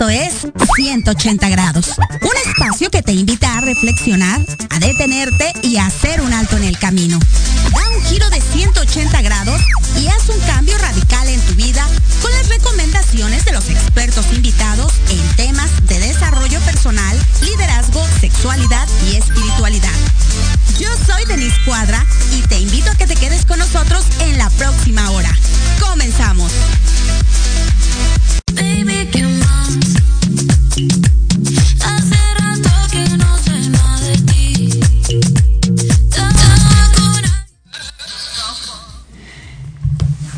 Esto es 180 grados. Un espacio que te invita a reflexionar, a detenerte y a hacer un alto en el camino. Da un giro de 180 grados y haz un cambio radical en tu vida con las recomendaciones de los expertos invitados en temas de desarrollo personal, liderazgo, sexualidad y espiritualidad. Yo soy Denise Cuadra y te invito a que te quedes con nosotros en la próxima hora. Comenzamos.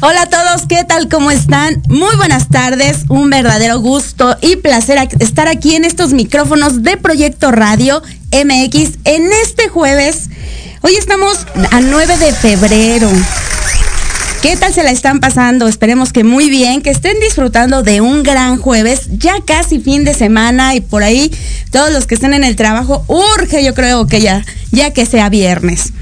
Hola a todos, ¿qué tal? ¿Cómo están? Muy buenas tardes, un verdadero gusto y placer estar aquí en estos micrófonos de Proyecto Radio MX en este jueves. Hoy estamos a 9 de febrero. ¿Qué tal se la están pasando? Esperemos que muy bien, que estén disfrutando de un gran jueves, ya casi fin de semana y por ahí todos los que estén en el trabajo, urge yo creo que ya, ya que sea viernes.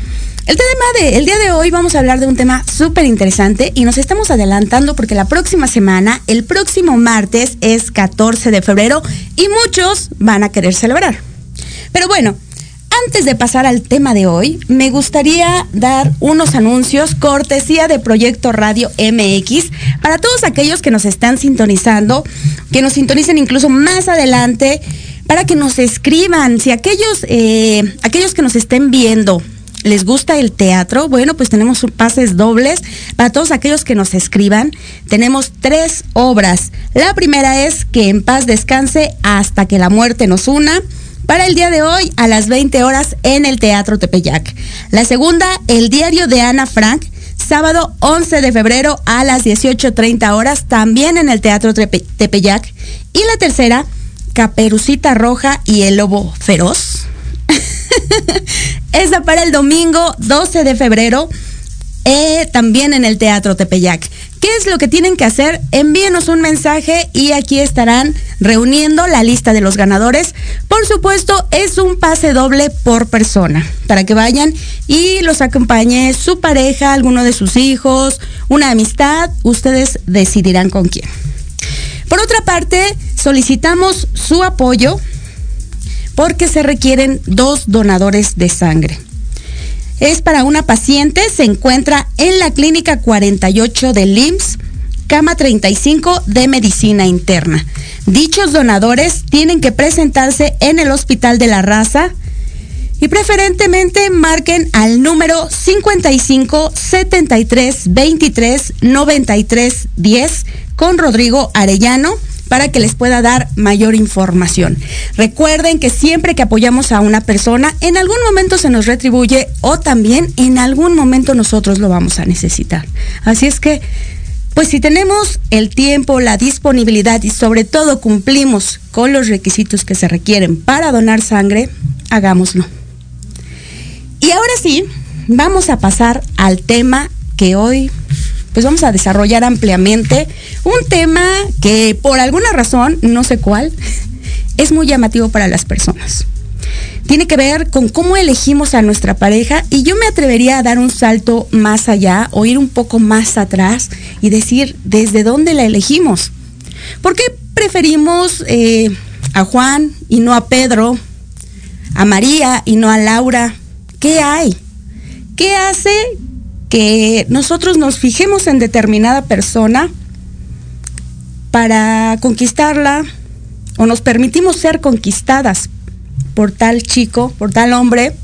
El tema de el día de hoy vamos a hablar de un tema súper interesante y nos estamos adelantando porque la próxima semana, el próximo martes es 14 de febrero y muchos van a querer celebrar. Pero bueno, antes de pasar al tema de hoy, me gustaría dar unos anuncios cortesía de Proyecto Radio MX para todos aquellos que nos están sintonizando, que nos sintonicen incluso más adelante, para que nos escriban. Si aquellos, eh, aquellos que nos estén viendo les gusta el teatro, bueno, pues tenemos pases dobles para todos aquellos que nos escriban. Tenemos tres obras. La primera es Que en paz descanse hasta que la muerte nos una para el día de hoy a las 20 horas en el Teatro Tepeyac. La segunda, El diario de Ana Frank, sábado 11 de febrero a las 18.30 horas, también en el Teatro Tepeyac. Y la tercera, Caperucita Roja y el Lobo Feroz. Esa para el domingo 12 de febrero, eh, también en el Teatro Tepeyac. ¿Qué es lo que tienen que hacer? Envíenos un mensaje y aquí estarán reuniendo la lista de los ganadores. Por supuesto, es un pase doble por persona para que vayan y los acompañe su pareja, alguno de sus hijos, una amistad. Ustedes decidirán con quién. Por otra parte, solicitamos su apoyo porque se requieren dos donadores de sangre es para una paciente, se encuentra en la clínica 48 del IMSS, cama 35 de medicina interna. Dichos donadores tienen que presentarse en el Hospital de la Raza y preferentemente marquen al número 55 73 23 93 10 con Rodrigo Arellano para que les pueda dar mayor información. Recuerden que siempre que apoyamos a una persona, en algún momento se nos retribuye o también en algún momento nosotros lo vamos a necesitar. Así es que, pues si tenemos el tiempo, la disponibilidad y sobre todo cumplimos con los requisitos que se requieren para donar sangre, hagámoslo. Y ahora sí, vamos a pasar al tema que hoy pues vamos a desarrollar ampliamente un tema que por alguna razón, no sé cuál, es muy llamativo para las personas. Tiene que ver con cómo elegimos a nuestra pareja y yo me atrevería a dar un salto más allá o ir un poco más atrás y decir desde dónde la elegimos. ¿Por qué preferimos eh, a Juan y no a Pedro? A María y no a Laura. ¿Qué hay? ¿Qué hace que nosotros nos fijemos en determinada persona para conquistarla o nos permitimos ser conquistadas por tal chico, por tal hombre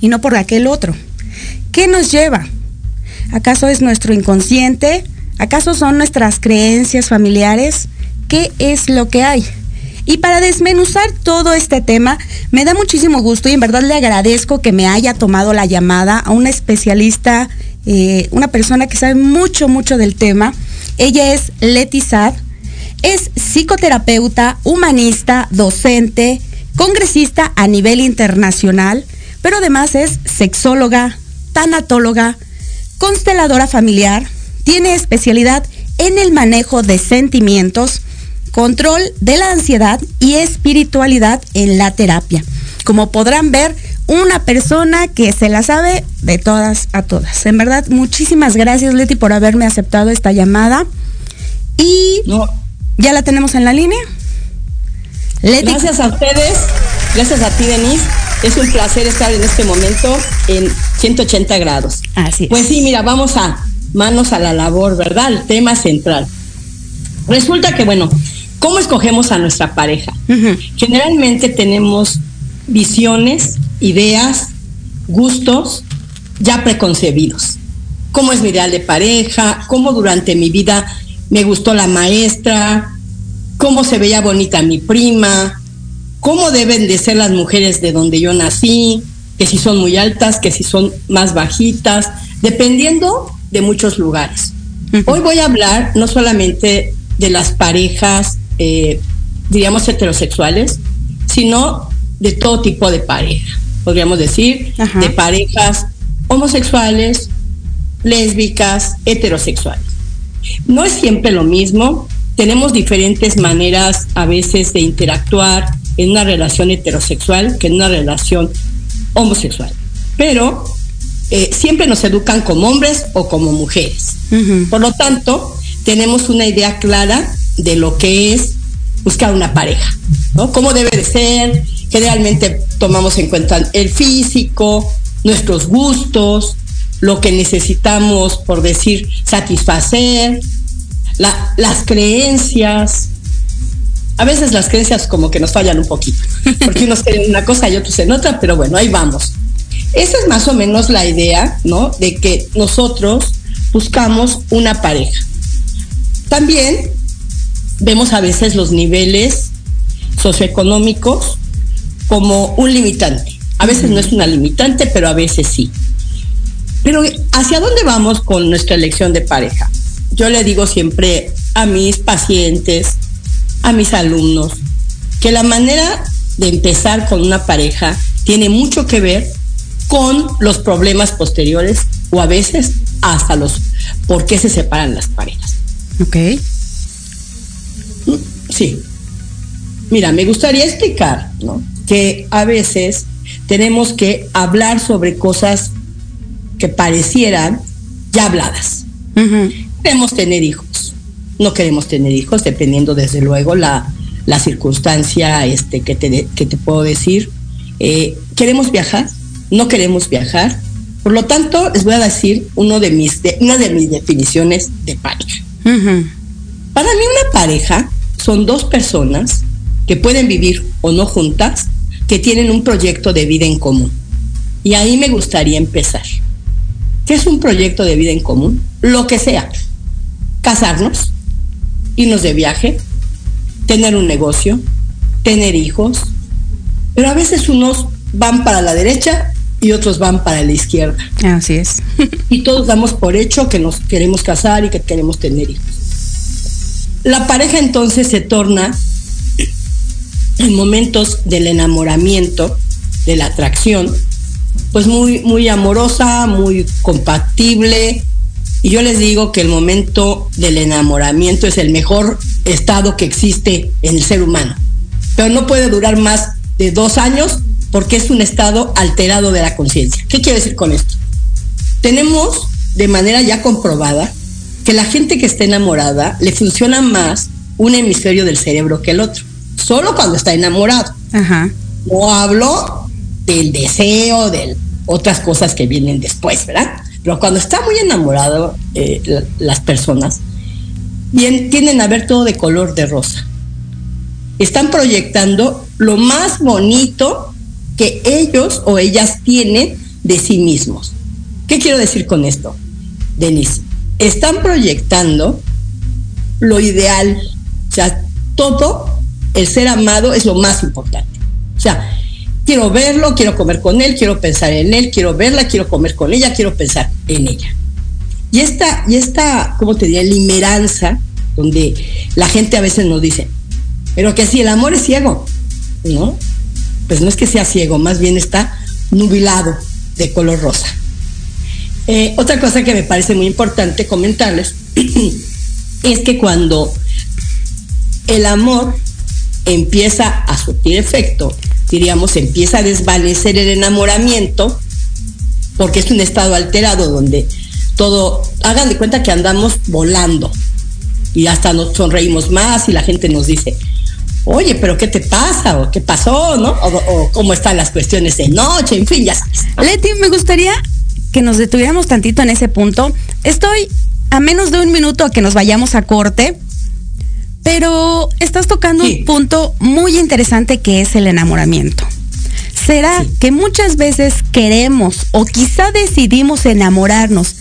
y no por aquel otro. ¿Qué nos lleva? ¿Acaso es nuestro inconsciente? ¿Acaso son nuestras creencias familiares? ¿Qué es lo que hay? Y para desmenuzar todo este tema, me da muchísimo gusto y en verdad le agradezco que me haya tomado la llamada a una especialista, eh, una persona que sabe mucho, mucho del tema. Ella es Leti Sad, es psicoterapeuta, humanista, docente, congresista a nivel internacional, pero además es sexóloga, tanatóloga, consteladora familiar, tiene especialidad en el manejo de sentimientos, control de la ansiedad y espiritualidad en la terapia. Como podrán ver, una persona que se la sabe de todas a todas. En verdad, muchísimas gracias Leti por haberme aceptado esta llamada. Y ya la tenemos en la línea. Gracias a ustedes, gracias a ti Denise. Es un placer estar en este momento en 180 grados. Así Pues sí, mira, vamos a manos a la labor, ¿verdad? El tema central. Resulta que, bueno, ¿cómo escogemos a nuestra pareja? Generalmente tenemos visiones, ideas, gustos ya preconcebidos. ¿Cómo es mi ideal de pareja? ¿Cómo durante mi vida me gustó la maestra? ¿Cómo se veía bonita mi prima? ¿Cómo deben de ser las mujeres de donde yo nací? Que si son muy altas, que si son más bajitas, dependiendo de muchos lugares. Hoy voy a hablar no solamente de las parejas, eh, diríamos, heterosexuales, sino de todo tipo de pareja. Podríamos decir, de parejas homosexuales, lésbicas, heterosexuales. No es siempre lo mismo, tenemos diferentes maneras a veces de interactuar en una relación heterosexual que en una relación homosexual. Pero eh, siempre nos educan como hombres o como mujeres. Por lo tanto, tenemos una idea clara de lo que es buscar una pareja, ¿no? Cómo debe de ser. Generalmente tomamos en cuenta el físico, nuestros gustos, lo que necesitamos, por decir, satisfacer, las creencias. A veces las creencias como que nos fallan un poquito, porque unos quieren una cosa y otros en otra, pero bueno, ahí vamos. Esa es más o menos la idea, ¿no? De que nosotros buscamos una pareja. También vemos a veces los niveles socioeconómicos como un limitante. A veces no es una limitante, pero a veces sí. Pero ¿hacia dónde vamos con nuestra elección de pareja? Yo le digo siempre a mis pacientes, a mis alumnos, que la manera de empezar con una pareja tiene mucho que ver con los problemas posteriores o a veces hasta los por qué se separan las parejas. Ok. Sí. Mira, me gustaría explicar ¿no? que a veces tenemos que hablar sobre cosas que parecieran ya habladas. Queremos tener hijos. No queremos tener hijos, dependiendo desde luego la, la circunstancia este, que, te, que te puedo decir. Eh, queremos viajar no queremos viajar. Por lo tanto, les voy a decir uno de mis, una de mis definiciones de pareja. Para mí una pareja son dos personas que pueden vivir o no juntas, que tienen un proyecto de vida en común. Y ahí me gustaría empezar. ¿Qué es un proyecto de vida en común? Lo que sea. Casarnos, irnos de viaje, tener un negocio, tener hijos. Pero a veces unos van para la derecha y otros van para la izquierda. Así es. y todos damos por hecho que nos queremos casar y que queremos tener hijos. La pareja entonces se torna en momentos del enamoramiento, de la atracción, pues muy, muy amorosa, muy compatible. Y yo les digo que el momento del enamoramiento es el mejor estado que existe en el ser humano. Pero no puede durar más de dos años porque es un estado alterado de la conciencia. ¿Qué quiero decir con esto? Tenemos de manera ya comprobada que la gente que está enamorada le funciona más un hemisferio del cerebro que el otro, solo cuando está enamorado. Ajá. No hablo del deseo, de otras cosas que vienen después, ¿verdad? Pero cuando está muy enamorado eh, las personas, bien, tienden a ver todo de color de rosa. Están proyectando lo más bonito que ellos o ellas tienen de sí mismos. ¿Qué quiero decir con esto, Denise? Están proyectando lo ideal, o sea, todo el ser amado es lo más importante. O sea, quiero verlo, quiero comer con él, quiero pensar en él, quiero verla, quiero comer con ella, quiero pensar en ella. Y esta, y esta, ¿cómo te diría? Limeranza, donde la gente a veces nos dice, pero que si el amor es ciego, ¿no? pues no es que sea ciego, más bien está nubilado de color rosa. Eh, otra cosa que me parece muy importante comentarles es que cuando el amor empieza a surtir efecto, diríamos, empieza a desvanecer el enamoramiento, porque es un estado alterado donde todo, hagan de cuenta que andamos volando y hasta nos sonreímos más y la gente nos dice, oye, pero ¿qué te pasa? ¿O qué pasó? ¿No? O, cómo están las cuestiones de noche, en fin, ya sabes. Leti, me gustaría que nos detuviéramos tantito en ese punto. Estoy a menos de un minuto a que nos vayamos a corte, pero estás tocando un punto muy interesante que es el enamoramiento. ¿Será que muchas veces queremos o quizá decidimos enamorarnos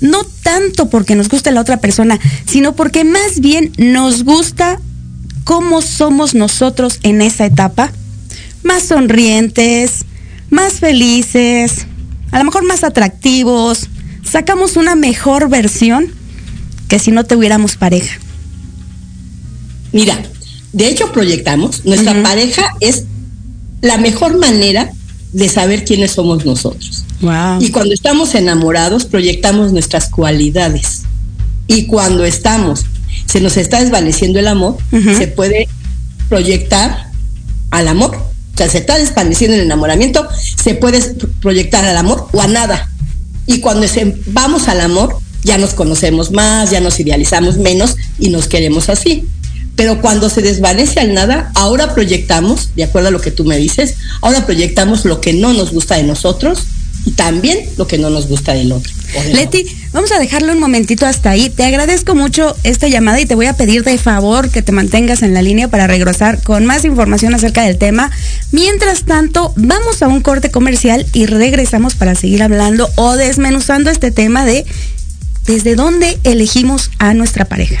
no tanto porque nos guste la otra persona, sino porque más bien nos gusta cómo somos nosotros en esa etapa? Más sonrientes, más felices, a lo mejor más atractivos, sacamos una mejor versión que si no tuviéramos pareja. Mira, de hecho proyectamos, nuestra pareja es la mejor manera de saber quiénes somos nosotros. Y cuando estamos enamorados, proyectamos nuestras cualidades. Y cuando estamos, se nos está desvaneciendo el amor, se puede proyectar al amor. O sea, se está desvaneciendo el enamoramiento, se puede proyectar al amor o a nada. Y cuando vamos al amor, ya nos conocemos más, ya nos idealizamos menos y nos queremos así. Pero cuando se desvanece al nada, ahora proyectamos, de acuerdo a lo que tú me dices, ahora proyectamos lo que no nos gusta de nosotros y también lo que no nos gusta del otro. Leti, vamos a dejarlo un momentito hasta ahí. Te agradezco mucho esta llamada y te voy a pedir de favor que te mantengas en la línea para regresar con más información acerca del tema. Mientras tanto, vamos a un corte comercial y regresamos para seguir hablando o desmenuzando este tema de desde dónde elegimos a nuestra pareja.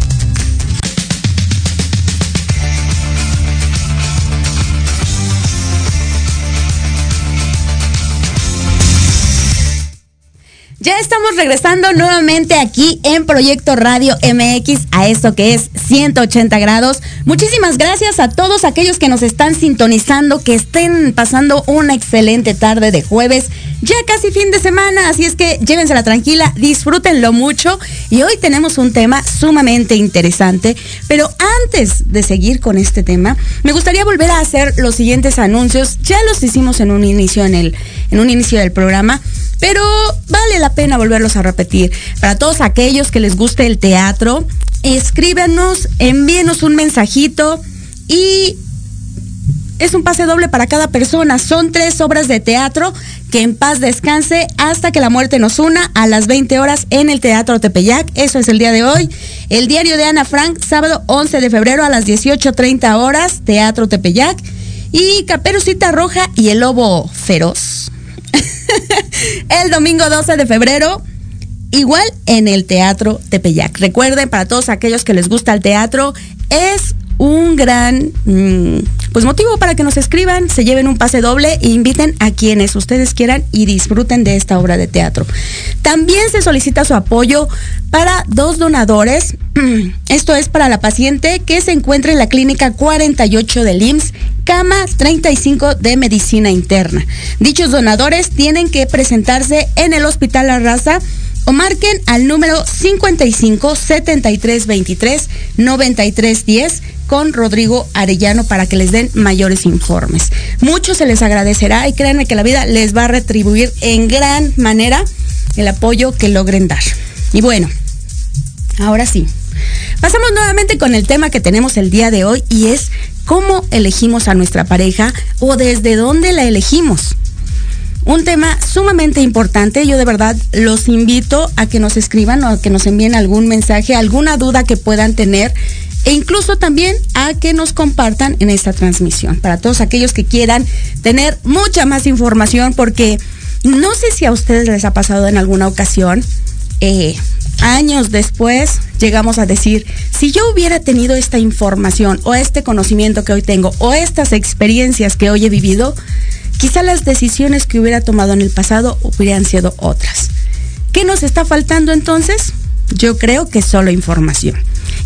Ya estamos regresando nuevamente aquí en Proyecto Radio MX a esto que es 180 grados. Muchísimas gracias a todos aquellos que nos están sintonizando, que estén pasando una excelente tarde de jueves, ya casi fin de semana, así es que llévensela tranquila, disfrútenlo mucho. Y hoy tenemos un tema sumamente interesante, pero antes de seguir con este tema, me gustaría volver a hacer los siguientes anuncios, ya los hicimos en un inicio en el en un inicio del programa, pero vale la pena volverlos a repetir. Para todos aquellos que les guste el teatro, escríbanos, envíenos un mensajito y es un pase doble para cada persona. Son tres obras de teatro que en paz descanse hasta que la muerte nos una a las 20 horas en el Teatro Tepeyac. Eso es el día de hoy. El diario de Ana Frank, sábado 11 de febrero a las 18.30 horas, Teatro Tepeyac. Y Caperucita Roja y el Lobo Feroz el domingo 12 de febrero, igual en el Teatro Tepeyac. Recuerden, para todos aquellos que les gusta el teatro, es un gran mm, pues motivo para que nos escriban, se lleven un pase doble e inviten a quienes ustedes quieran y disfruten de esta obra de teatro. También se solicita su apoyo para dos donadores. Esto es para la paciente que se encuentra en la clínica 48 del IMSS, cama 35 de medicina interna. Dichos donadores tienen que presentarse en el Hospital La Raza o marquen al número 55 73 23 93 10 con Rodrigo Arellano para que les den mayores informes. Mucho se les agradecerá y créanme que la vida les va a retribuir en gran manera el apoyo que logren dar. Y bueno, ahora sí. Pasamos nuevamente con el tema que tenemos el día de hoy y es cómo elegimos a nuestra pareja o desde dónde la elegimos. Un tema sumamente importante. Yo de verdad los invito a que nos escriban o a que nos envíen algún mensaje, alguna duda que puedan tener e incluso también a que nos compartan en esta transmisión. Para todos aquellos que quieran tener mucha más información, porque no sé si a ustedes les ha pasado en alguna ocasión, eh, años después llegamos a decir, si yo hubiera tenido esta información o este conocimiento que hoy tengo o estas experiencias que hoy he vivido, quizá las decisiones que hubiera tomado en el pasado hubieran sido otras. ¿Qué nos está faltando entonces? Yo creo que solo información.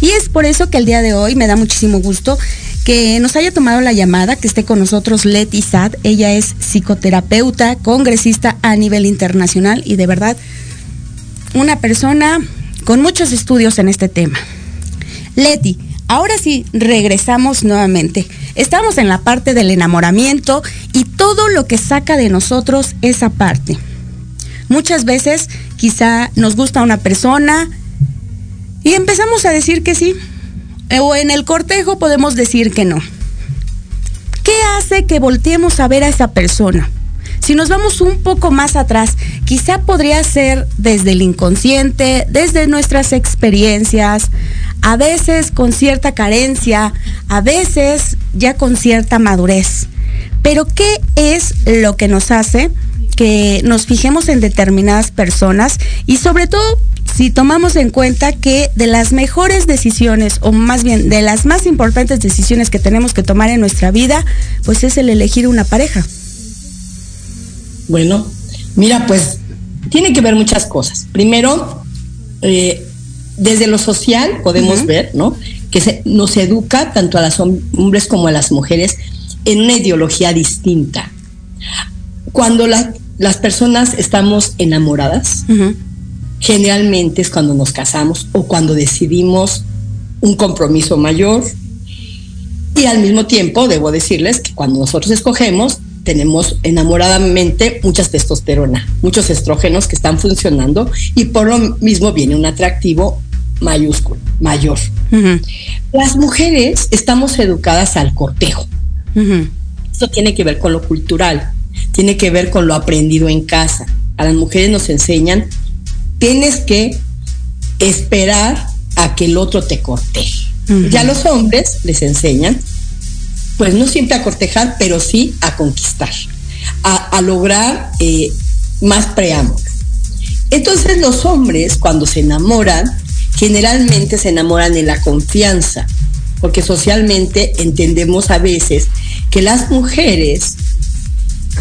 Y es por eso que el día de hoy me da muchísimo gusto que nos haya tomado la llamada, que esté con nosotros Leti Sad. Ella es psicoterapeuta, congresista a nivel internacional y de verdad una persona con muchos estudios en este tema. Leti, ahora sí regresamos nuevamente. Estamos en la parte del enamoramiento y todo lo que saca de nosotros esa parte. Muchas veces quizá nos gusta una persona y empezamos a decir que sí. O en el cortejo podemos decir que no. ¿Qué hace que volteemos a ver a esa persona? Si nos vamos un poco más atrás, quizá podría ser desde el inconsciente, desde nuestras experiencias, a veces con cierta carencia, a veces ya con cierta madurez. Pero ¿qué es lo que nos hace que nos fijemos en determinadas personas y sobre todo si tomamos en cuenta que de las mejores decisiones, o más bien de las más importantes decisiones que tenemos que tomar en nuestra vida, pues es el elegir una pareja. Bueno, mira, pues tiene que ver muchas cosas. Primero, eh, desde lo social podemos ver, ¿no? Que se, nos educa tanto a los hombres como a las mujeres en una ideología distinta. Cuando las personas estamos enamoradas, generalmente es cuando nos casamos o cuando decidimos un compromiso mayor. Y al mismo tiempo, debo decirles que cuando nosotros escogemos, tenemos enamoradamente muchas testosterona, muchos estrógenos que están funcionando y por lo mismo viene un atractivo mayúsculo, mayor. Las mujeres estamos educadas al cortejo. Eso tiene que ver con lo cultural, tiene que ver con lo aprendido en casa. a las mujeres nos enseñan, tienes que esperar a que el otro te corteje. Ya los hombres les enseñan, pues no siempre a cortejar, pero sí a conquistar, a, lograr eh, más preámbulo. Entonces los hombres cuando se enamoran, generalmente se enamoran en la confianza, porque socialmente entendemos a veces que las mujeres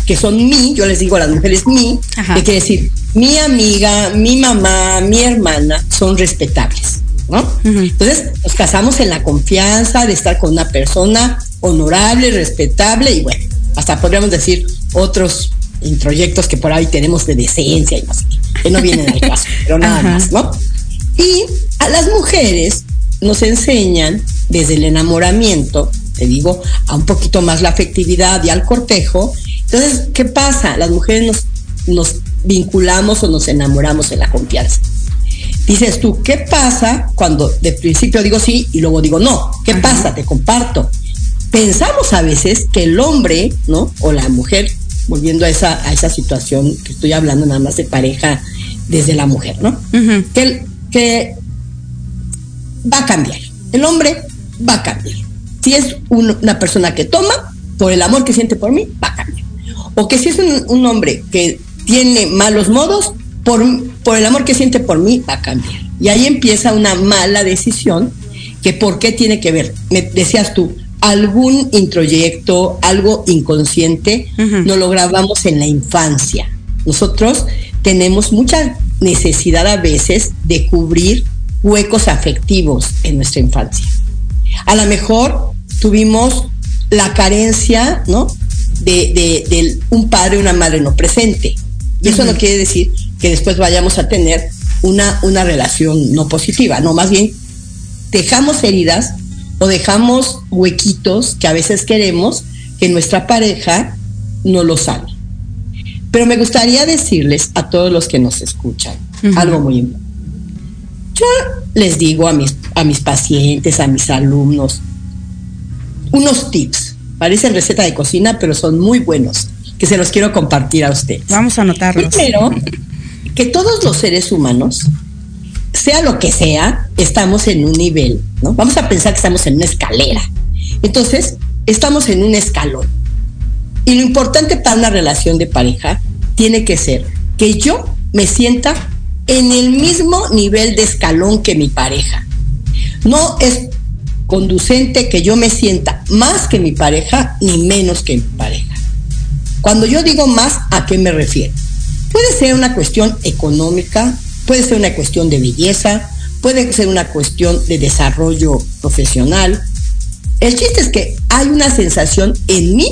que son mí, yo les digo a las mujeres mí, que quiere decir mi amiga, mi mamá, mi hermana son respetables. ¿No? Entonces nos casamos en la confianza de estar con una persona honorable, respetable y bueno, hasta podríamos decir otros introyectos que por ahí tenemos de decencia y más que no vienen al caso, pero nada más, ¿no? Y a las mujeres nos enseñan desde el enamoramiento, te digo, a un poquito más la afectividad y al cortejo. Entonces, ¿qué pasa? Las mujeres nos, nos vinculamos o nos enamoramos en la confianza. Dices tú, ¿qué pasa cuando de principio digo sí y luego digo no? ¿Qué pasa? Te comparto. Pensamos a veces que el hombre, ¿no? O la mujer, volviendo a esa, a esa situación que estoy hablando nada más de pareja desde la mujer, ¿no? que, que va a cambiar. El hombre va a cambiar. Si es una persona que toma, por el amor que siente por mí, va a cambiar. O que si es un hombre que tiene malos modos, por, por el amor que siente por mí, va a cambiar. Y ahí empieza una mala decisión, que por qué tiene que ver, me decías tú, algún introyecto, algo inconsciente, no lo grabamos en la infancia. Nosotros tenemos mucha necesidad a veces de cubrir huecos afectivos en nuestra infancia. A lo mejor tuvimos la carencia, ¿no? De, de, un padre o una madre no presente. Y eso no quiere decir que después vayamos a tener una, una relación no positiva, no, más bien dejamos heridas o dejamos huequitos que a veces queremos que nuestra pareja no lo sabe. Pero me gustaría decirles a todos los que nos escuchan algo muy importante. Yo les digo a mis, a mis pacientes, a mis alumnos, unos tips. Parecen receta de cocina, pero son muy buenos que se los quiero compartir a ustedes. Vamos a anotarlos. Primero, que todos los seres humanos, sea lo que sea, estamos en un nivel, ¿no? Vamos a pensar que estamos en una escalera. Entonces, estamos en un escalón. Y lo importante para una relación de pareja tiene que ser que yo me sienta en el mismo nivel de escalón que mi pareja. No es conducente que yo me sienta más que mi pareja ni menos que mi pareja. Cuando yo digo más, ¿a qué me refiero? Puede ser una cuestión económica, puede ser una cuestión de belleza, puede ser una cuestión de desarrollo profesional. El chiste es que hay una sensación en mí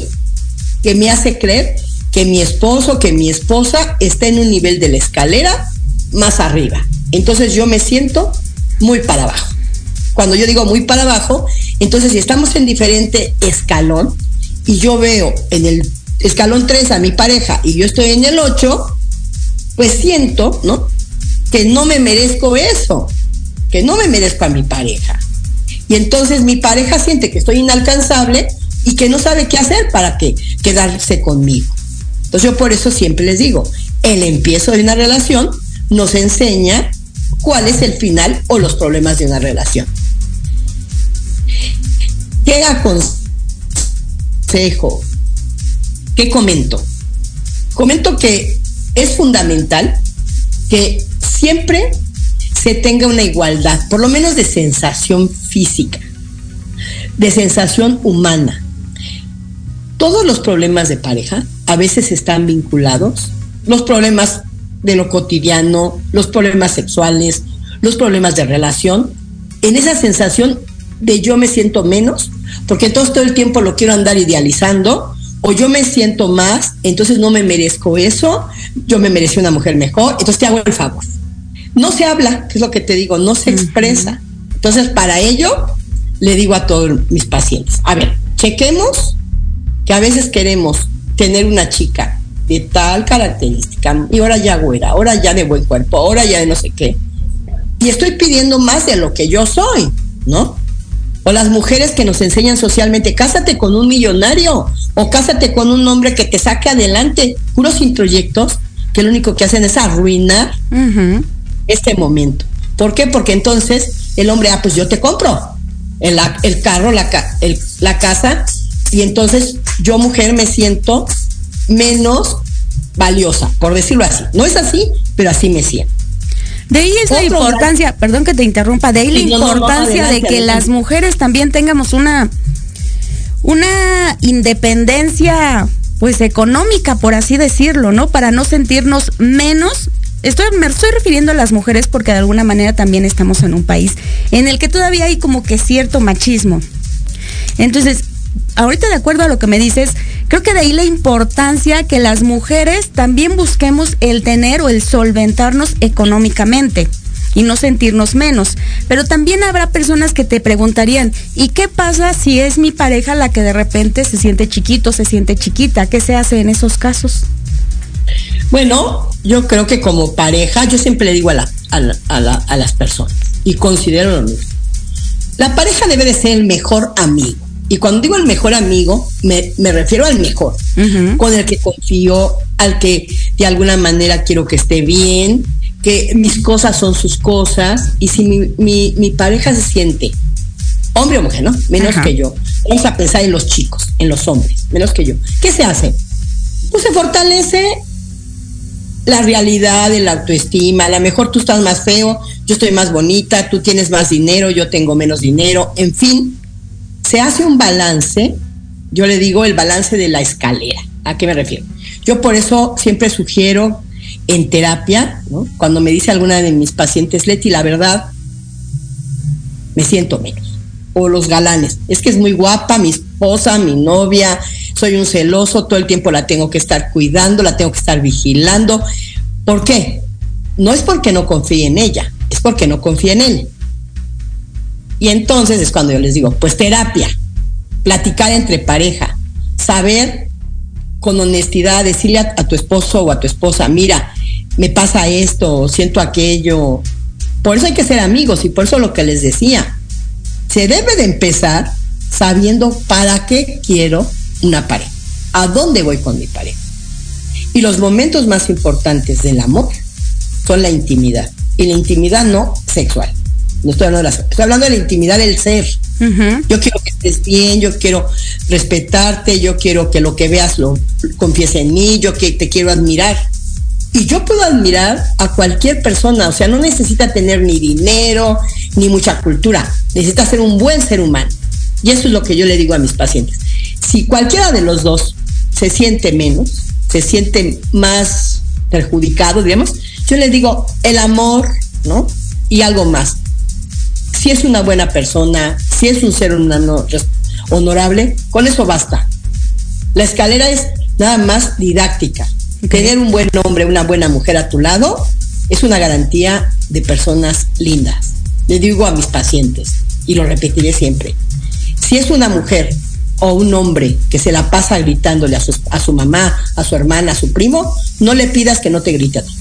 que me hace creer que mi esposo, que mi esposa está en un nivel de la escalera más arriba. Entonces yo me siento muy para abajo. Cuando yo digo muy para abajo, entonces si estamos en diferente escalón y yo veo en el escalón 3 a mi pareja y yo estoy en el 8, pues siento, ¿no? Que no me merezco eso, que no me merezco a mi pareja. Y entonces mi pareja siente que estoy inalcanzable y que no sabe qué hacer para que quedarse conmigo. Entonces yo por eso siempre les digo, el empiezo de una relación nos enseña cuál es el final o los problemas de una relación. ¿Qué aconsejo? ¿Qué comento? Comento que es fundamental que siempre se tenga una igualdad, por lo menos de sensación física, de sensación humana. Todos los problemas de pareja a veces están vinculados, los problemas de lo cotidiano, los problemas sexuales, los problemas de relación, en esa sensación de yo me siento menos, porque entonces todo el tiempo lo quiero andar idealizando o yo me siento más, entonces no me merezco eso, yo me merecí una mujer mejor, entonces te hago el favor. No se habla, que es lo que te digo, no se expresa. Entonces, para ello, le digo a todos mis pacientes, a ver, chequemos que a veces queremos tener una chica de tal característica, y ahora ya güera, ahora ya de buen cuerpo, ahora ya de no sé qué. Y estoy pidiendo más de lo que yo soy, ¿no? O las mujeres que nos enseñan socialmente, cásate con un millonario o cásate con un hombre que te saque adelante, puros introyectos que lo único que hacen es arruinar este momento. ¿Por qué? Porque entonces el hombre, ah, pues yo te compro el, el carro, la, la casa, y entonces yo mujer me siento menos valiosa, por decirlo así. No es así, pero así me siento. De ahí es la importancia, perdón que te interrumpa, de ahí la importancia de que las mujeres también tengamos una, una independencia pues económica, por así decirlo, ¿no? Para no sentirnos menos. Estoy, me estoy refiriendo a las mujeres porque de alguna manera también estamos en un país en el que todavía hay como que cierto machismo. Entonces, ahorita de acuerdo a lo que me dices, creo que de ahí la importancia que las mujeres también busquemos el tener o el solventarnos económicamente y no sentirnos menos. Pero también habrá personas que te preguntarían, ¿y qué pasa si es mi pareja la que de repente se siente chiquito, se siente chiquita? ¿Qué se hace en esos casos? Bueno, yo creo que como pareja, yo siempre le digo a, a, las personas y considero lo mismo. La pareja debe de ser el mejor amigo y cuando digo el mejor amigo, me, refiero al mejor, con el que confío, al que de alguna manera quiero que esté bien, que mis cosas son sus cosas, y si mi, pareja se siente, hombre o mujer, ¿no? Menos que yo. Vamos a pensar en los chicos, en los hombres, menos que yo. ¿Qué se hace? Pues se fortalece la realidad, la autoestima. A lo mejor tú estás más feo, yo estoy más bonita, tú tienes más dinero, yo tengo menos dinero, en fin, se hace un balance, yo le digo el balance de la escalera. ¿A qué me refiero? Yo por eso siempre sugiero en terapia, cuando me dice alguna de mis pacientes, Leti, la verdad, me siento menos. O los galanes, es que es muy guapa mi esposa, mi novia, soy un celoso, todo el tiempo la tengo que estar cuidando, la tengo que estar vigilando. ¿Por qué? No es porque no confíe en ella, es porque no confía en él. Y entonces es cuando yo les digo, pues terapia, platicar entre pareja, saber con honestidad, decirle a, tu esposo o a tu esposa, mira, me pasa esto, siento aquello. Por eso hay que ser amigos y por eso lo que les decía, se debe de empezar sabiendo para qué quiero una pareja, a dónde voy con mi pareja. Y los momentos más importantes del amor son la intimidad, y la intimidad no sexual no estoy hablando de la, estoy hablando de la intimidad del ser. Yo quiero que estés bien, yo quiero respetarte, yo quiero que lo que veas lo confiese en mí, yo que te quiero admirar. Y yo puedo admirar a cualquier persona, o sea, no necesita tener ni dinero, ni mucha cultura, necesita ser un buen ser humano. Y eso es lo que yo le digo a mis pacientes. Si cualquiera de los dos se siente menos, se siente más perjudicado, digamos, yo le digo el amor, ¿no? Y algo más si es una buena persona, si es un ser humano honorable, con eso basta. La escalera es nada más didáctica. Tener un buen hombre, una buena mujer a tu lado es una garantía de personas lindas. Le digo a mis pacientes, y lo repetiré siempre, si es una mujer o un hombre que se la pasa gritándole a su, a su mamá, a su hermana, a su primo, no le pidas que no te grite a ti.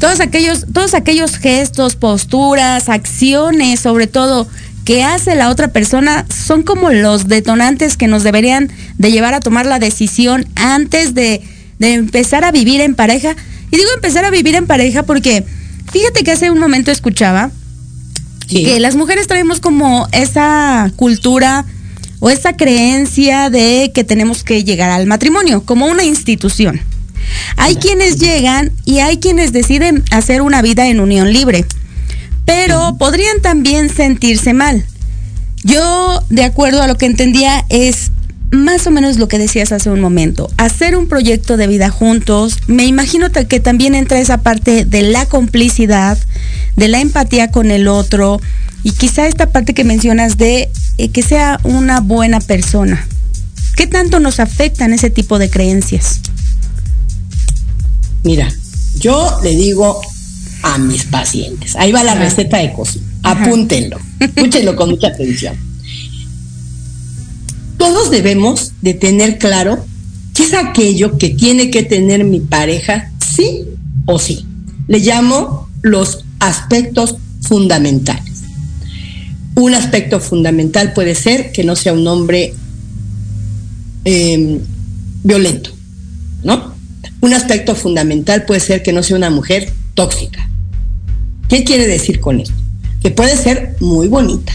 Todos aquellos, todos aquellos gestos, posturas, acciones, sobre todo, que hace la otra persona son como los detonantes que nos deberían de llevar a tomar la decisión antes de, empezar a vivir en pareja. Y digo empezar a vivir en pareja porque fíjate que hace un momento escuchaba que las mujeres traemos como esa cultura o esa creencia de que tenemos que llegar al matrimonio como una institución. Hay quienes llegan y hay quienes deciden hacer una vida en unión libre, pero podrían también sentirse mal. Yo, de acuerdo a lo que entendía, es más o menos lo que decías hace un momento, hacer un proyecto de vida juntos, me imagino que también entra esa parte de la complicidad, de la empatía con el otro y quizá esta parte que mencionas de eh, que sea una buena persona. ¿Qué tanto nos afectan ese tipo de creencias? Mira, yo le digo a mis pacientes, ahí va la receta de cocina, apúntenlo, escúchenlo con mucha atención. Todos debemos de tener claro qué es aquello que tiene que tener mi pareja, sí o sí. Le llamo los aspectos fundamentales. Un aspecto fundamental puede ser que no sea un hombre em, violento, ¿no? Un aspecto fundamental puede ser que no sea una mujer tóxica. ¿Qué quiere decir con esto? Que puede ser muy bonita,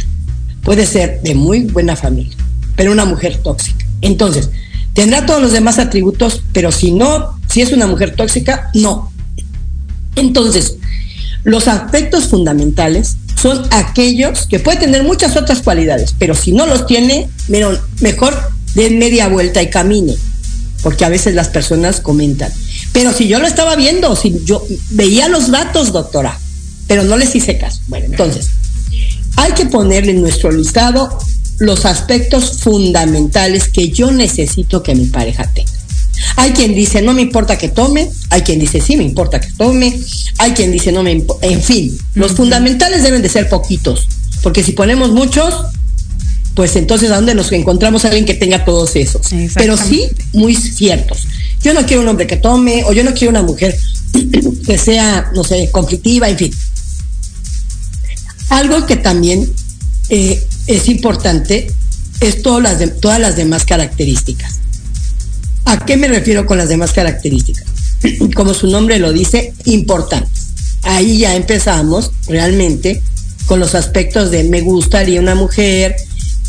puede ser de muy buena familia, pero una mujer tóxica. Entonces, tendrá todos los demás atributos, pero si no, si es una mujer tóxica, no. Entonces, los aspectos fundamentales son aquellos que puede tener muchas otras cualidades, pero si no los tiene, mejor den media vuelta y camine, porque a veces las personas comentan. Pero si yo lo estaba viendo, si yo veía los datos, doctora, pero no les hice caso. Bueno, entonces, hay que ponerle en nuestro listado los aspectos fundamentales que yo necesito que mi pareja tenga. Hay quien dice, no me importa que tome, hay quien dice, sí me importa que tome, hay quien dice, no me importa, en fin, los fundamentales deben de ser poquitos, porque si ponemos muchos, pues entonces a dónde nos encontramos a alguien que tenga todos esos. Pero sí, muy ciertos. Yo no quiero un hombre que tome, o yo no quiero una mujer que sea, no sé, conflictiva, en fin. Algo que también eh, es importante es todas las, todas las demás características. ¿A qué me refiero con las demás características? Como su nombre lo dice, importantes. Ahí ya empezamos realmente con los aspectos de me gustaría una mujer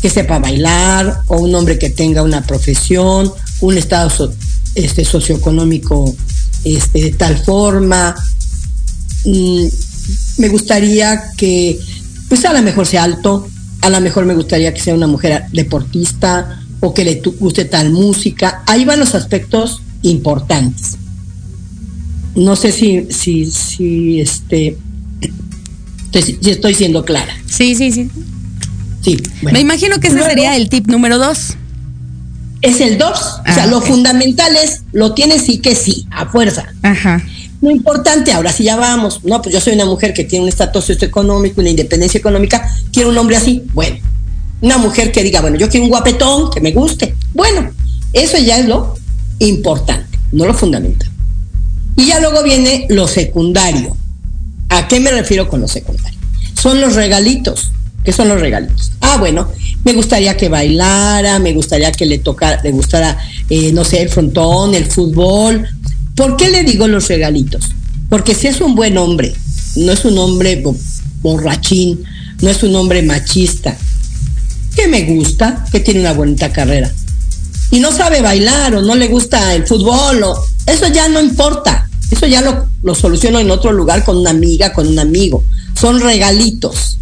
que sepa bailar o un hombre que tenga una profesión, un estado este, socioeconómico este, de tal forma. Mm, me gustaría que, pues a lo mejor sea alto, a lo mejor me gustaría que sea una mujer deportista o que le guste tal música. Ahí van los aspectos importantes. No sé si, si, este si estoy siendo clara. Sí, sí, sí. Me imagino que ese sería el tip número dos. Es el dos. o sea, ah, lo fundamental es, lo tienes sí que sí, a fuerza. Ajá. Lo importante, ahora sí ya vamos, no, pues yo soy una mujer que tiene un estatus socioeconómico, una independencia económica, quiero un hombre así, bueno. Una mujer que diga, bueno, yo quiero un guapetón, que me guste. Bueno, eso ya es lo importante, no lo fundamental. Y ya luego viene lo secundario. ¿A qué me refiero con lo secundario? Son los regalitos. ¿Qué son los regalitos? Ah, bueno, me gustaría que bailara, me gustaría que le tocara, le gustara, eh, no sé, el frontón, el fútbol, ¿Por qué le digo los regalitos? Porque si es un buen hombre, no es un hombre borrachín, no es un hombre machista, que me gusta, que tiene una bonita carrera, y no sabe bailar o no le gusta el fútbol, o, eso ya no importa, eso ya lo, lo soluciono en otro lugar con una amiga, con un amigo. Son regalitos.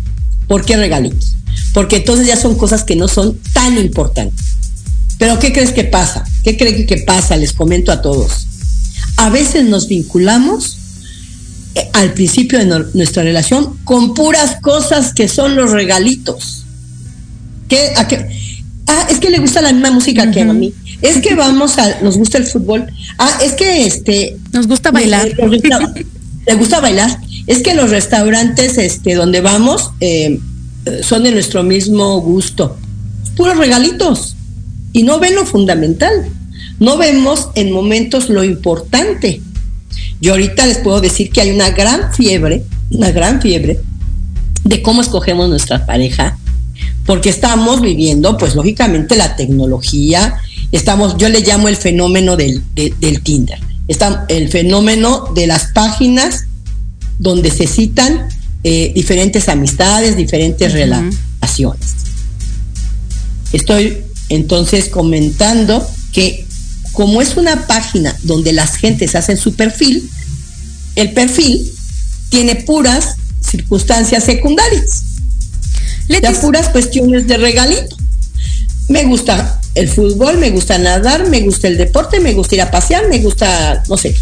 ¿Por qué regalitos? Porque entonces ya son cosas que no son tan importantes. Pero ¿qué crees que pasa? ¿Qué creen que pasa? Les comento a todos a veces nos vinculamos eh, al principio de nuestra relación con puras cosas que son los regalitos. ¿Qué, ah, es que le gusta la misma música que a mí. Es que vamos a, nos gusta el fútbol. Ah, es que este. Nos gusta bailar. le gusta bailar. Es que los restaurantes este, donde vamos eh, son de nuestro mismo gusto. Puros regalitos. Y no ven lo fundamental. No vemos en momentos lo importante. Yo ahorita les puedo decir que hay una gran fiebre, una gran fiebre de cómo escogemos nuestra pareja, porque estamos viviendo, pues lógicamente, la tecnología, estamos, yo le llamo el fenómeno del, del Tinder, está el fenómeno de las páginas donde se citan eh, diferentes amistades, diferentes relaciones. Estoy entonces comentando que como es una página donde las gentes hacen su perfil, el perfil tiene puras circunstancias secundarias. Ya puras cuestiones de regalito. Me gusta el fútbol, me gusta nadar, me gusta el deporte, me gusta ir a pasear, me gusta, no sé,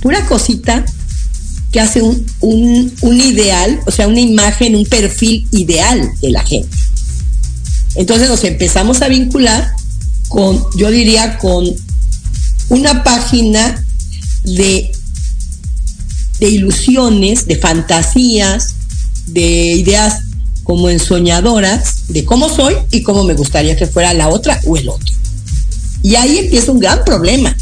pura cosita que hace un, un ideal, o sea, una imagen, un perfil ideal de la gente. Entonces nos empezamos a vincular con, yo diría, con una página de, de ilusiones, de fantasías, de ideas como ensoñadoras de cómo soy y cómo me gustaría que fuera la otra o el otro. Y ahí empieza un gran problema,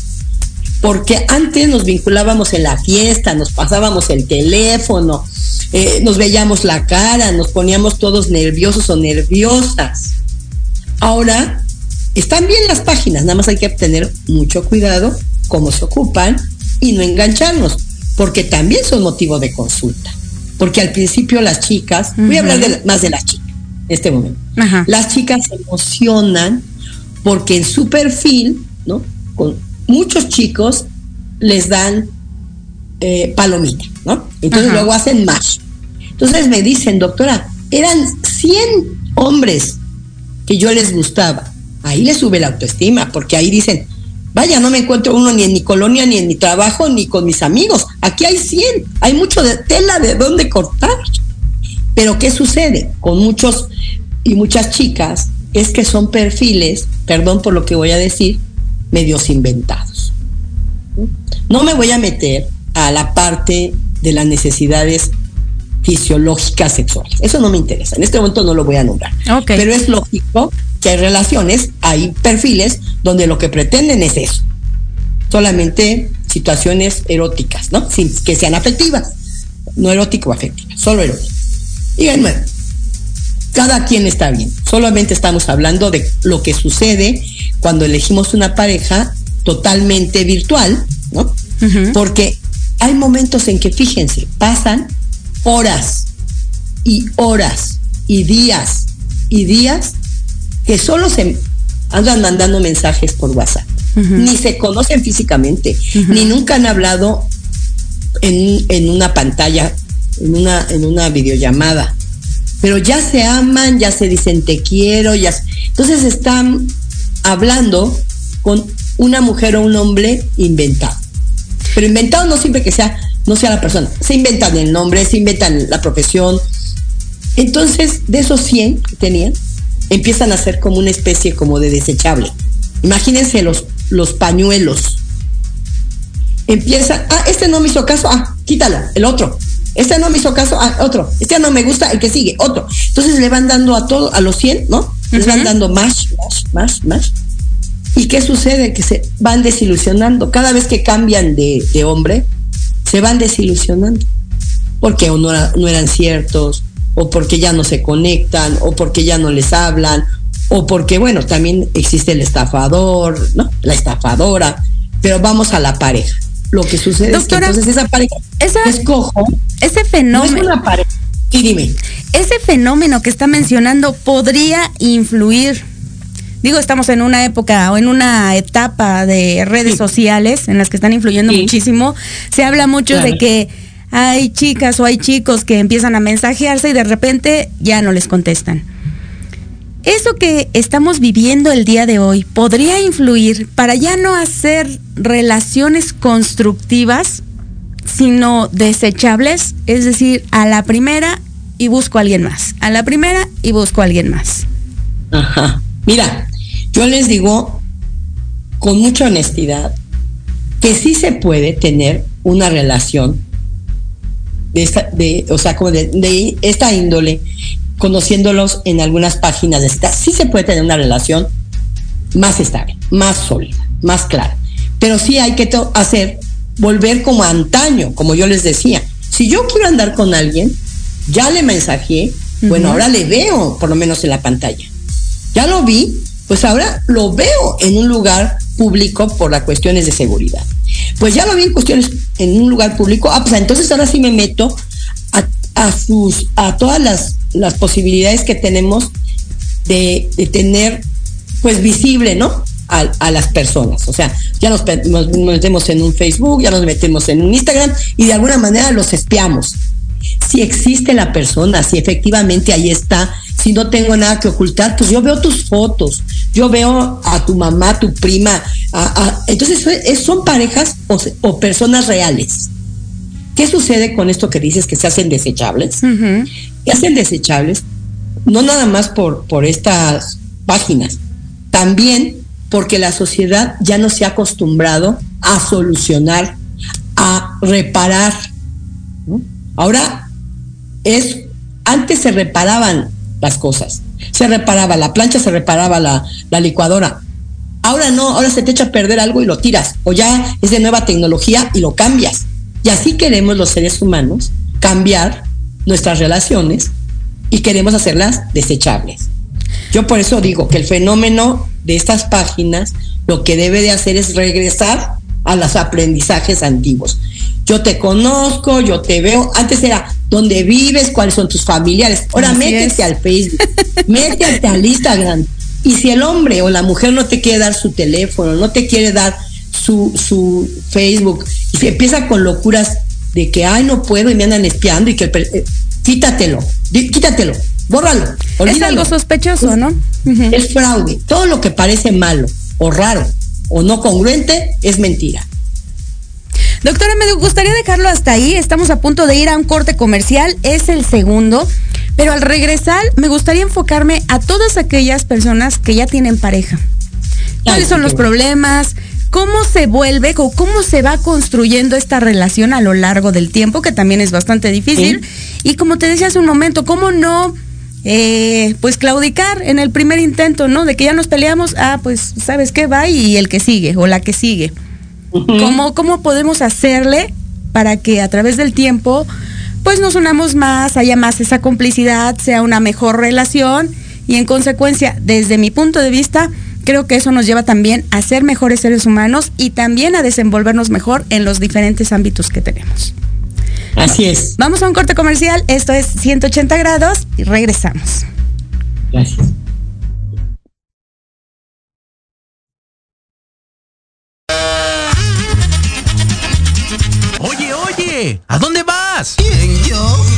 porque antes nos vinculábamos en la fiesta, nos pasábamos el teléfono, eh, nos veíamos la cara, nos poníamos todos nerviosos o nerviosas. Ahora están bien las páginas, nada más hay que tener mucho cuidado cómo se ocupan y no engancharnos, porque también son motivo de consulta. Porque al principio las chicas, voy a hablar de más de las chicas en este momento, las chicas se emocionan porque en su perfil, ¿no? Con muchos chicos les dan eh, palomita, ¿no? Entonces luego hacen más. Entonces me dicen, doctora, eran 100 hombres que yo les gustaba. Ahí les sube la autoestima, porque ahí dicen, vaya, no me encuentro uno ni en mi colonia, ni en mi trabajo, ni con mis amigos. Aquí hay 100, hay mucho de tela de dónde cortar. Pero ¿qué sucede? Con muchos y muchas chicas es que son perfiles, perdón por lo que voy a decir, medios inventados. No me voy a meter a la parte de las necesidades fisiológicas sexuales. Eso no me interesa. En este momento no lo voy a nombrar. Pero es lógico que hay relaciones, hay perfiles donde lo que pretenden es eso. Solamente situaciones eróticas, ¿no? Sin que sean afectivas. No erótico o afectivas, solo erótico. Díganme, cada quien está bien. Solamente estamos hablando de lo que sucede cuando elegimos una pareja totalmente virtual, ¿no? Porque hay momentos en que, fíjense, pasan horas y horas y días y días que solo se andan mandando mensajes por WhatsApp. Ni se conocen físicamente, ni nunca han hablado en, en, una pantalla, en una, en una videollamada. Pero ya se aman, ya se dicen te quiero, ya. Entonces están hablando con una mujer o un hombre inventado. Pero inventado no siempre que sea, no sea la persona. Se inventan el nombre, se inventan la profesión. Entonces, de esos 100 que tenían, empiezan a ser como una especie como de desechable. Imagínense los, los pañuelos. Empieza, ah, este no me hizo caso, ah, quítalo, el otro. Este no me hizo caso, ah, otro. Este no me gusta, el que sigue, otro. Entonces le van dando a todos, a los 100, ¿no? Les van dando más, más, más, más. ¿Y qué sucede? Que se van desilusionando. Cada vez que cambian de, hombre, se van desilusionando. Porque o no, no eran ciertos, o porque ya no se conectan, o porque ya no les hablan, o porque, bueno, también existe el estafador, ¿no? La estafadora. Pero vamos a la pareja. Lo que sucede es que entonces esa pareja esa, escojo. Ese fenómeno. es una pareja. Sí, dime. Ese fenómeno que está mencionando podría influir digo, estamos en una época o en una etapa de redes sociales en las que están influyendo muchísimo. Se habla mucho de que hay chicas o hay chicos que empiezan a mensajearse y de repente ya no les contestan. Eso que estamos viviendo el día de hoy podría influir para ya no hacer relaciones constructivas, sino desechables, es decir, a la primera y busco a alguien más, a la primera y busco a alguien más. Ajá. Mira, yo les digo con mucha honestidad que sí se puede tener una relación de esta, de, o sea, como de, esta índole, conociéndolos en algunas páginas de esta, sí se puede tener una relación más estable, más sólida, más clara. Pero sí hay que hacer, volver como antaño, como yo les decía. Si yo quiero andar con alguien, ya le mensajé, bueno, ahora le veo, por lo menos en la pantalla ya lo vi, pues ahora lo veo en un lugar público por las cuestiones de seguridad. Pues ya lo vi en cuestiones en un lugar público, ah, pues entonces ahora sí me meto a, sus, a todas las, las posibilidades que tenemos de, tener, pues visible, ¿no? A, las personas. O sea, ya nos, metemos en un Facebook, ya nos metemos en un Instagram y de alguna manera los espiamos. Si existe la persona, si efectivamente ahí está si no tengo nada que ocultar, pues yo veo tus fotos, yo veo a tu mamá, tu prima, entonces son parejas o, personas reales. ¿Qué sucede con esto que dices que se hacen desechables? Hacen desechables no nada más por, por estas páginas, también porque la sociedad ya no se ha acostumbrado a solucionar, a reparar. Ahora es, antes se reparaban las cosas. Se reparaba la plancha, se reparaba la, licuadora. Ahora no, ahora se te echa a perder algo y lo tiras. O ya es de nueva tecnología y lo cambias. Y así queremos los seres humanos cambiar nuestras relaciones y queremos hacerlas desechables. Yo por eso digo que el fenómeno de estas páginas lo que debe de hacer es regresar a los aprendizajes antiguos. Yo te conozco, yo te veo. Antes era dónde vives, cuáles son tus familiares. Ahora métete al Facebook, métete al Instagram. Y si el hombre o la mujer no te quiere dar su teléfono, no te quiere dar su, su Facebook, y se empieza con locuras de que, ay, no puedo y me andan espiando y que, eh, quítatelo, quítatelo, bórralo. Es algo sospechoso, ¿no? Es fraude. Todo lo que parece malo o raro o no congruente es mentira. Doctora, me gustaría dejarlo hasta ahí. Estamos a punto de ir a un corte comercial. Es el segundo. Pero al regresar, me gustaría enfocarme a todas aquellas personas que ya tienen pareja. ¿Cuáles son los problemas? ¿Cómo se vuelve o cómo se va construyendo esta relación a lo largo del tiempo, que también es bastante difícil? Y como te decía hace un momento, ¿cómo no eh, pues claudicar en el primer intento, ¿no? De que ya nos peleamos, ah, pues, ¿sabes qué? Va y el que sigue o la que sigue. ¿Cómo, ¿Cómo podemos hacerle para que a través del tiempo, pues nos unamos más, haya más esa complicidad, sea una mejor relación y en consecuencia, desde mi punto de vista, creo que eso nos lleva también a ser mejores seres humanos y también a desenvolvernos mejor en los diferentes ámbitos que tenemos. Así es. Vamos a un corte comercial, esto es 180 grados y regresamos. Gracias. Oye, oye, ¿a dónde vas? ¿Quién, yo?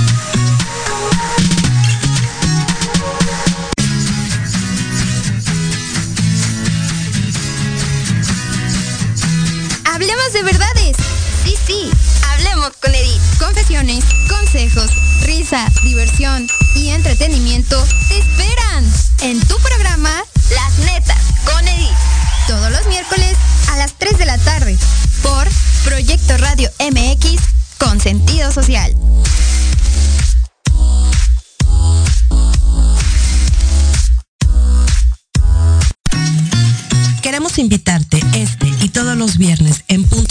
Consejos, risa, diversión y entretenimiento te esperan en tu programa Las Netas con Edith. Todos los miércoles a las 3 de la tarde por Proyecto Radio MX con sentido social. Queremos invitarte este y todos los viernes en punto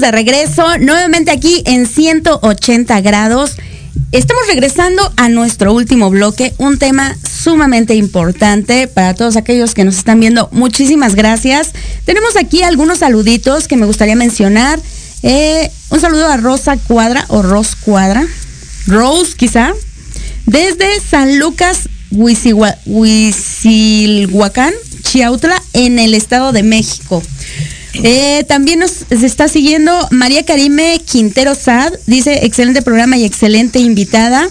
De regreso nuevamente aquí en 180 grados. Estamos regresando a nuestro último bloque, un tema sumamente importante para todos aquellos que nos están viendo. Muchísimas gracias. Tenemos aquí algunos saluditos que me gustaría mencionar. Eh, un saludo a Rosa Cuadra o Ros Cuadra. Rose, quizá. Desde San Lucas, Huizilhuacán, Chiautla, en el Estado de México. Eh, también nos está siguiendo María Karime Quintero Sad. Dice, excelente programa y excelente invitada.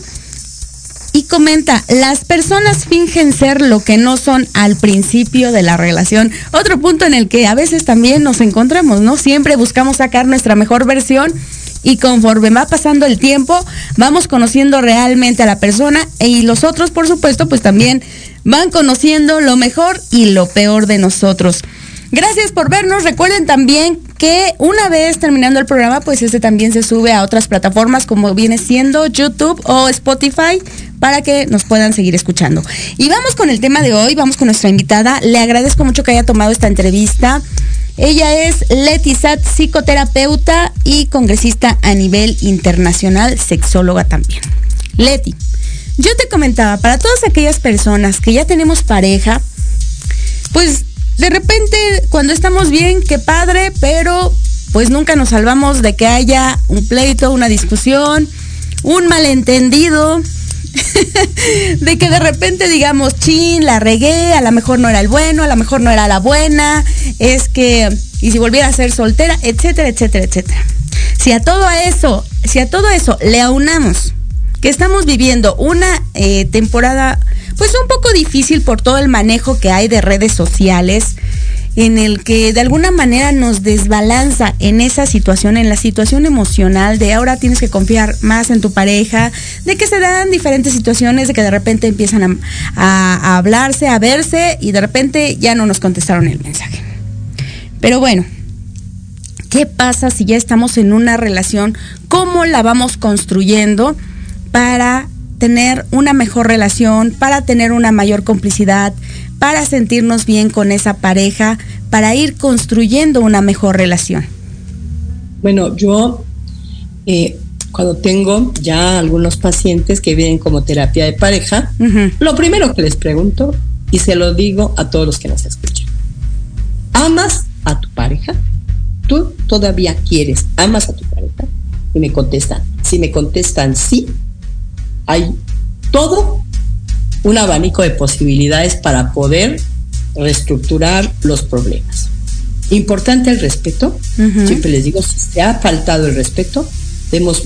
Y comenta, las personas fingen ser lo que no son al principio de la relación. Otro punto en el que a veces también nos encontramos, ¿no? Siempre buscamos sacar nuestra mejor versión y conforme va pasando el tiempo, vamos conociendo realmente a la persona y los otros, por supuesto, pues también van conociendo lo mejor y lo peor de nosotros. Gracias por vernos. Recuerden también que una vez terminando el programa, pues este también se sube a otras plataformas como viene siendo YouTube o Spotify para que nos puedan seguir escuchando. Y vamos con el tema de hoy, vamos con nuestra invitada. Le agradezco mucho que haya tomado esta entrevista. Ella es Leti Sat, psicoterapeuta y congresista a nivel internacional, sexóloga también. Leti, yo te comentaba, para todas aquellas personas que ya tenemos pareja, pues de repente cuando estamos bien, qué padre, pero pues nunca nos salvamos de que haya un pleito, una discusión, un malentendido, de que de repente digamos, chin, la regué, a lo mejor no era el bueno, a lo mejor no era la buena, es que, y si volviera a ser soltera, etcétera, etcétera, etcétera. Si a todo eso, si a todo eso le aunamos que estamos viviendo una eh, temporada pues un poco difícil por todo el manejo que hay de redes sociales, en el que de alguna manera nos desbalanza en esa situación, en la situación emocional de ahora tienes que confiar más en tu pareja, de que se dan diferentes situaciones, de que de repente empiezan a, a- a hablarse, a verse y de repente ya no nos contestaron el mensaje. Pero bueno, ¿qué pasa si ya estamos en una relación? ¿Cómo la vamos construyendo para tener una mejor relación, para tener una mayor complicidad, para sentirnos bien con esa pareja, para ir construyendo una mejor relación? Bueno, yo eh, cuando tengo ya algunos pacientes que vienen como terapia de pareja, lo primero que les pregunto, y se lo digo a todos los que nos escuchan, ¿amas a tu pareja? ¿Tú todavía quieres, amas a tu pareja? Y me contestan, si me contestan sí, hay todo un abanico de posibilidades para poder reestructurar los problemas. Importante el respeto. Siempre les digo, si se ha faltado el respeto, demos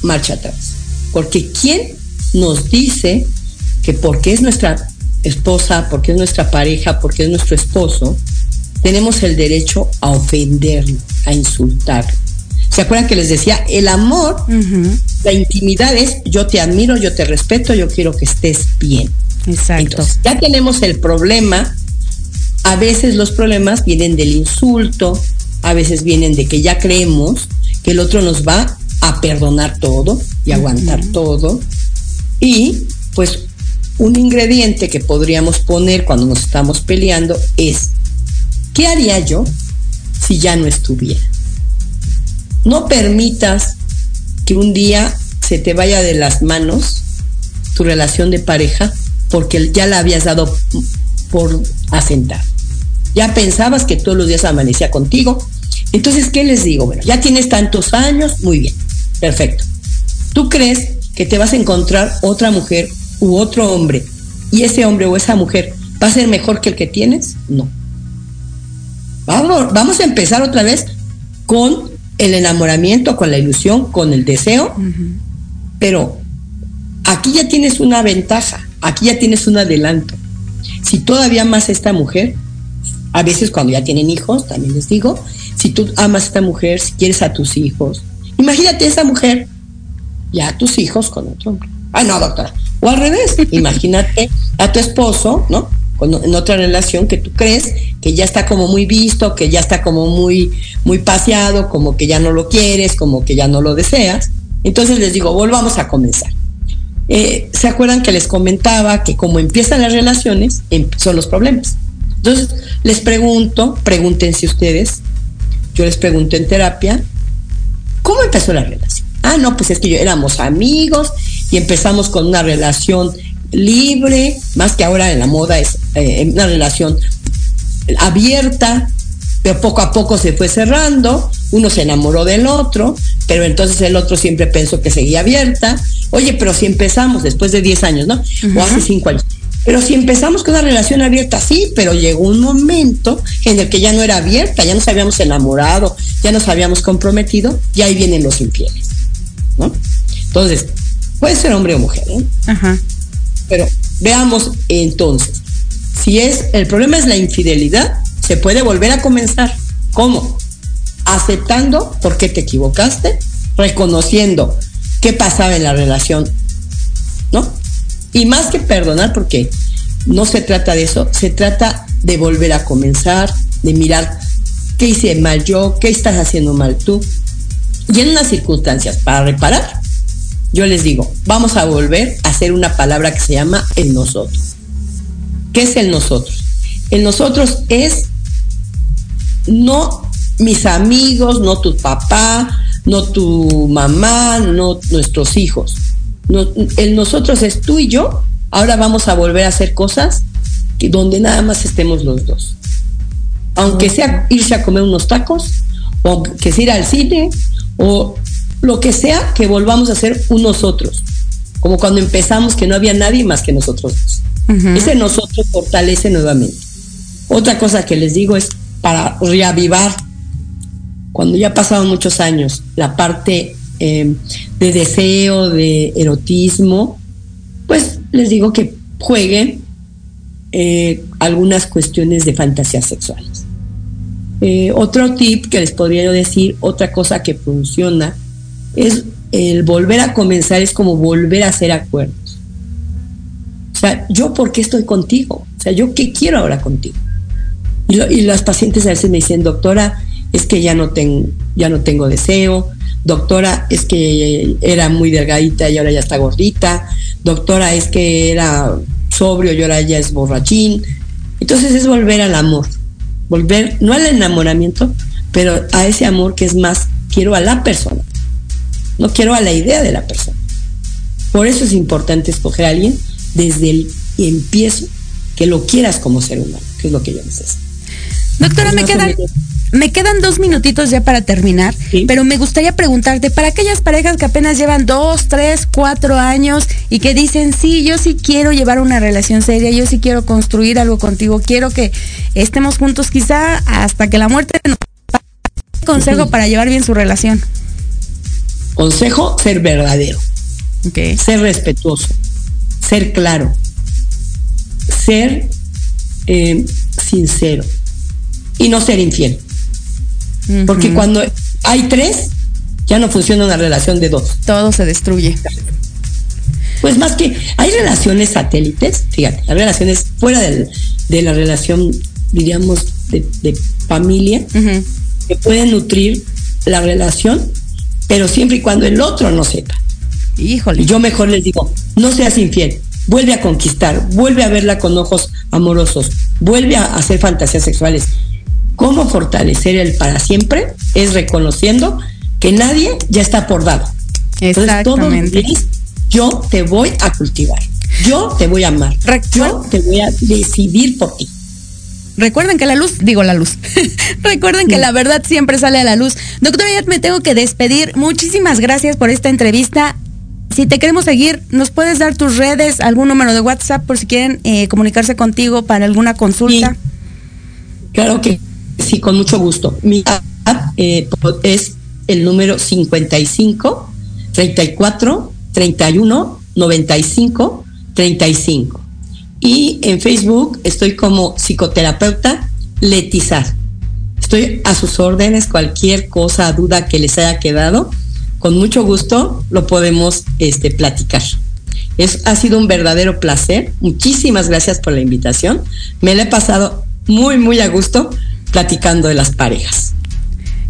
marcha atrás. Porque ¿quién nos dice que porque es nuestra esposa, porque es nuestra pareja, porque es nuestro esposo, tenemos el derecho a ofenderlo, a insultarlo? ¿Se acuerdan que les decía, el amor, la intimidad es yo te admiro, yo te respeto, yo quiero que estés bien? Exacto. Entonces, ya tenemos el problema. A veces los problemas vienen del insulto, a veces vienen de que ya creemos que el otro nos va a perdonar todo y aguantar todo. Y pues un ingrediente que podríamos poner cuando nos estamos peleando es, ¿qué haría yo si ya no estuviera? No permitas que un día se te vaya de las manos tu relación de pareja porque ya la habías dado por asentar. Ya pensabas que todos los días amanecía contigo. Entonces, ¿qué les digo? Bueno, ya tienes tantos años, muy bien, perfecto. ¿Tú crees que te vas a encontrar otra mujer u otro hombre y ese hombre o esa mujer va a ser mejor que el que tienes? No. Vamos, vamos a empezar otra vez con el enamoramiento, con la ilusión, con el deseo, pero aquí ya tienes una ventaja, aquí ya tienes un adelanto. Si todavía amas a esta mujer, a veces cuando ya tienen hijos, también les digo, si tú amas a esta mujer, si quieres a tus hijos, imagínate a esa mujer, ya a tus hijos con otro hombre. Ay, no, doctora. O al revés, imagínate a tu esposo, ¿no? Con- en otra relación que tú crees que ya está como muy visto, que ya está como muy, muy paseado, como que ya no lo quieres, como que ya no lo deseas. Entonces les digo, volvamos a comenzar. Eh, ¿Se acuerdan que les comentaba que como empiezan las relaciones, em- son los problemas? Entonces, les pregunto, pregúntense ustedes, yo les pregunto en terapia, ¿cómo empezó la relación? Ah, no, pues es que yo éramos amigos y empezamos con una relación libre, más que ahora en la moda es eh, una relación abierta. pero poco a poco se fue cerrando, uno se enamoró del otro, pero entonces el otro siempre pensó que seguía abierta. Oye, pero si empezamos después de 10 años, ¿no? O hace 5 años. Pero si empezamos con una relación abierta, sí, pero llegó un momento en el que ya no era abierta, ya nos habíamos enamorado, ya nos habíamos comprometido, y ahí vienen los infieles, ¿no? Entonces, puede ser hombre o mujer, ¿eh? Ajá. Pero veamos entonces, si es el problema es la infidelidad, se puede volver a comenzar. ¿Cómo? Aceptando por qué te equivocaste, reconociendo qué pasaba en la relación, ¿no? Y más que perdonar, porque no se trata de eso, se trata de volver a comenzar, de mirar qué hice mal yo, qué estás haciendo mal tú. Y en unas circunstancias para reparar, yo les digo, vamos a volver a hacer una palabra que se llama el nosotros. ¿Qué es el nosotros? El nosotros es no mis amigos, no tu papá, no tu mamá, no nuestros hijos. El nosotros es tú y yo. Ahora vamos a volver a hacer cosas que- donde nada más estemos los dos. Aunque sea irse a comer unos tacos, o que sea ir al cine, o lo que sea, que volvamos a ser un nosotros. Como cuando empezamos que no había nadie más que nosotros dos. Ese nosotros fortalece nuevamente. Otra cosa que les digo es para reavivar, cuando ya pasaron muchos años, la parte eh, de deseo, de erotismo, pues les digo que jueguen eh, algunas cuestiones de fantasías sexuales. Eh, otro tip que les podría yo decir, otra cosa que funciona, es el volver a comenzar, es como volver a hacer acuerdos. Yo por qué estoy contigo? O sea, yo qué quiero ahora contigo. Y, las pacientes a veces me dicen, doctora, es que ya no, ten- ya no tengo deseo, doctora, es que era muy delgadita y ahora ya está gordita, doctora, es que era sobrio y ahora ya es borrachín. Entonces es volver al amor, volver, no al enamoramiento, pero a ese amor que es más, quiero a la persona, no quiero a la idea de la persona. Por eso es importante escoger a alguien desde el empiezo que lo quieras como ser humano, que es lo que yo necesito. Doctora, me quedan, me quedan dos minutitos ya para terminar, pero me gustaría preguntarte, para aquellas parejas que apenas llevan dos, tres, cuatro años y que dicen, sí, yo sí quiero llevar una relación seria, yo sí quiero construir algo contigo, quiero que estemos juntos quizá hasta que la muerte nos... ¿Qué consejo para llevar bien su relación? Consejo, ser verdadero, ser respetuoso, ser claro, ser eh, sincero y no ser infiel. Porque cuando hay tres, ya no funciona una relación de dos. Todo se destruye. Pues más que hay relaciones satélites, fíjate, hay relaciones fuera del- de la relación, diríamos, de, de familia, que pueden nutrir la relación, pero siempre y cuando el otro no sepa. Híjole. Yo mejor les digo, no seas infiel, vuelve a conquistar, vuelve a verla con ojos amorosos, vuelve a hacer fantasías sexuales. ¿Cómo fortalecer el para siempre? Es reconociendo que nadie ya está por dado. Entonces, Exactamente. días yo te voy a cultivar, yo te voy a amar, yo te voy a decidir por ti. Recuerden que la luz, digo la luz, recuerden que la verdad siempre sale a la luz. Doctora, ya me tengo que despedir. Muchísimas gracias por esta entrevista. Si te queremos seguir, ¿nos puedes dar tus redes, algún número de WhatsApp por si quieren eh, comunicarse contigo para alguna consulta? Claro que sí, con mucho gusto. Mi app eh, es el número 55 34 31 95 35. Y en Facebook estoy como psicoterapeuta Letizar. Estoy a sus órdenes, cualquier cosa, duda que les haya quedado, con mucho gusto lo podemos este, platicar. Es, ha sido un verdadero placer. Muchísimas gracias por la invitación. Me la he pasado muy, muy a gusto platicando de las parejas.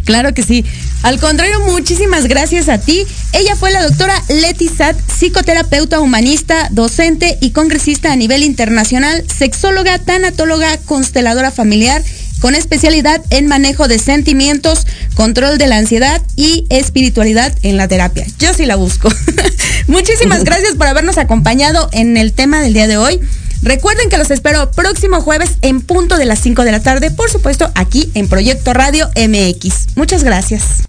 Claro que sí. Al contrario, muchísimas gracias a ti. Ella fue la doctora Leti Sad, psicoterapeuta humanista, docente y congresista a nivel internacional, sexóloga, tanatóloga, consteladora familiar, con especialidad en manejo de sentimientos, control de la ansiedad y espiritualidad en la terapia. Yo sí la busco. muchísimas gracias por habernos acompañado en el tema del día de hoy. Recuerden que los espero próximo jueves en punto de las 5 de la tarde, por supuesto, aquí en Proyecto Radio MX. Muchas gracias.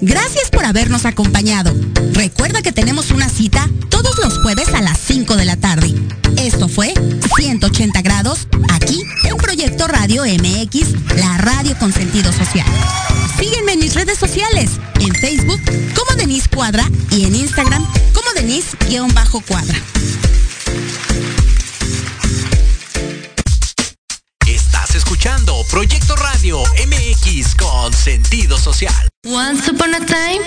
Gracias por habernos acompañado. Recuerda que tenemos una cita todos los jueves a las 5 de la tarde. Esto fue 180 grados aquí en Proyecto Radio MX, la radio con sentido social. Sígueme en mis redes sociales, en Facebook como Denise Cuadra y en Instagram como Denise-Cuadra. Proyecto Radio MX con sentido social. Once upon a time.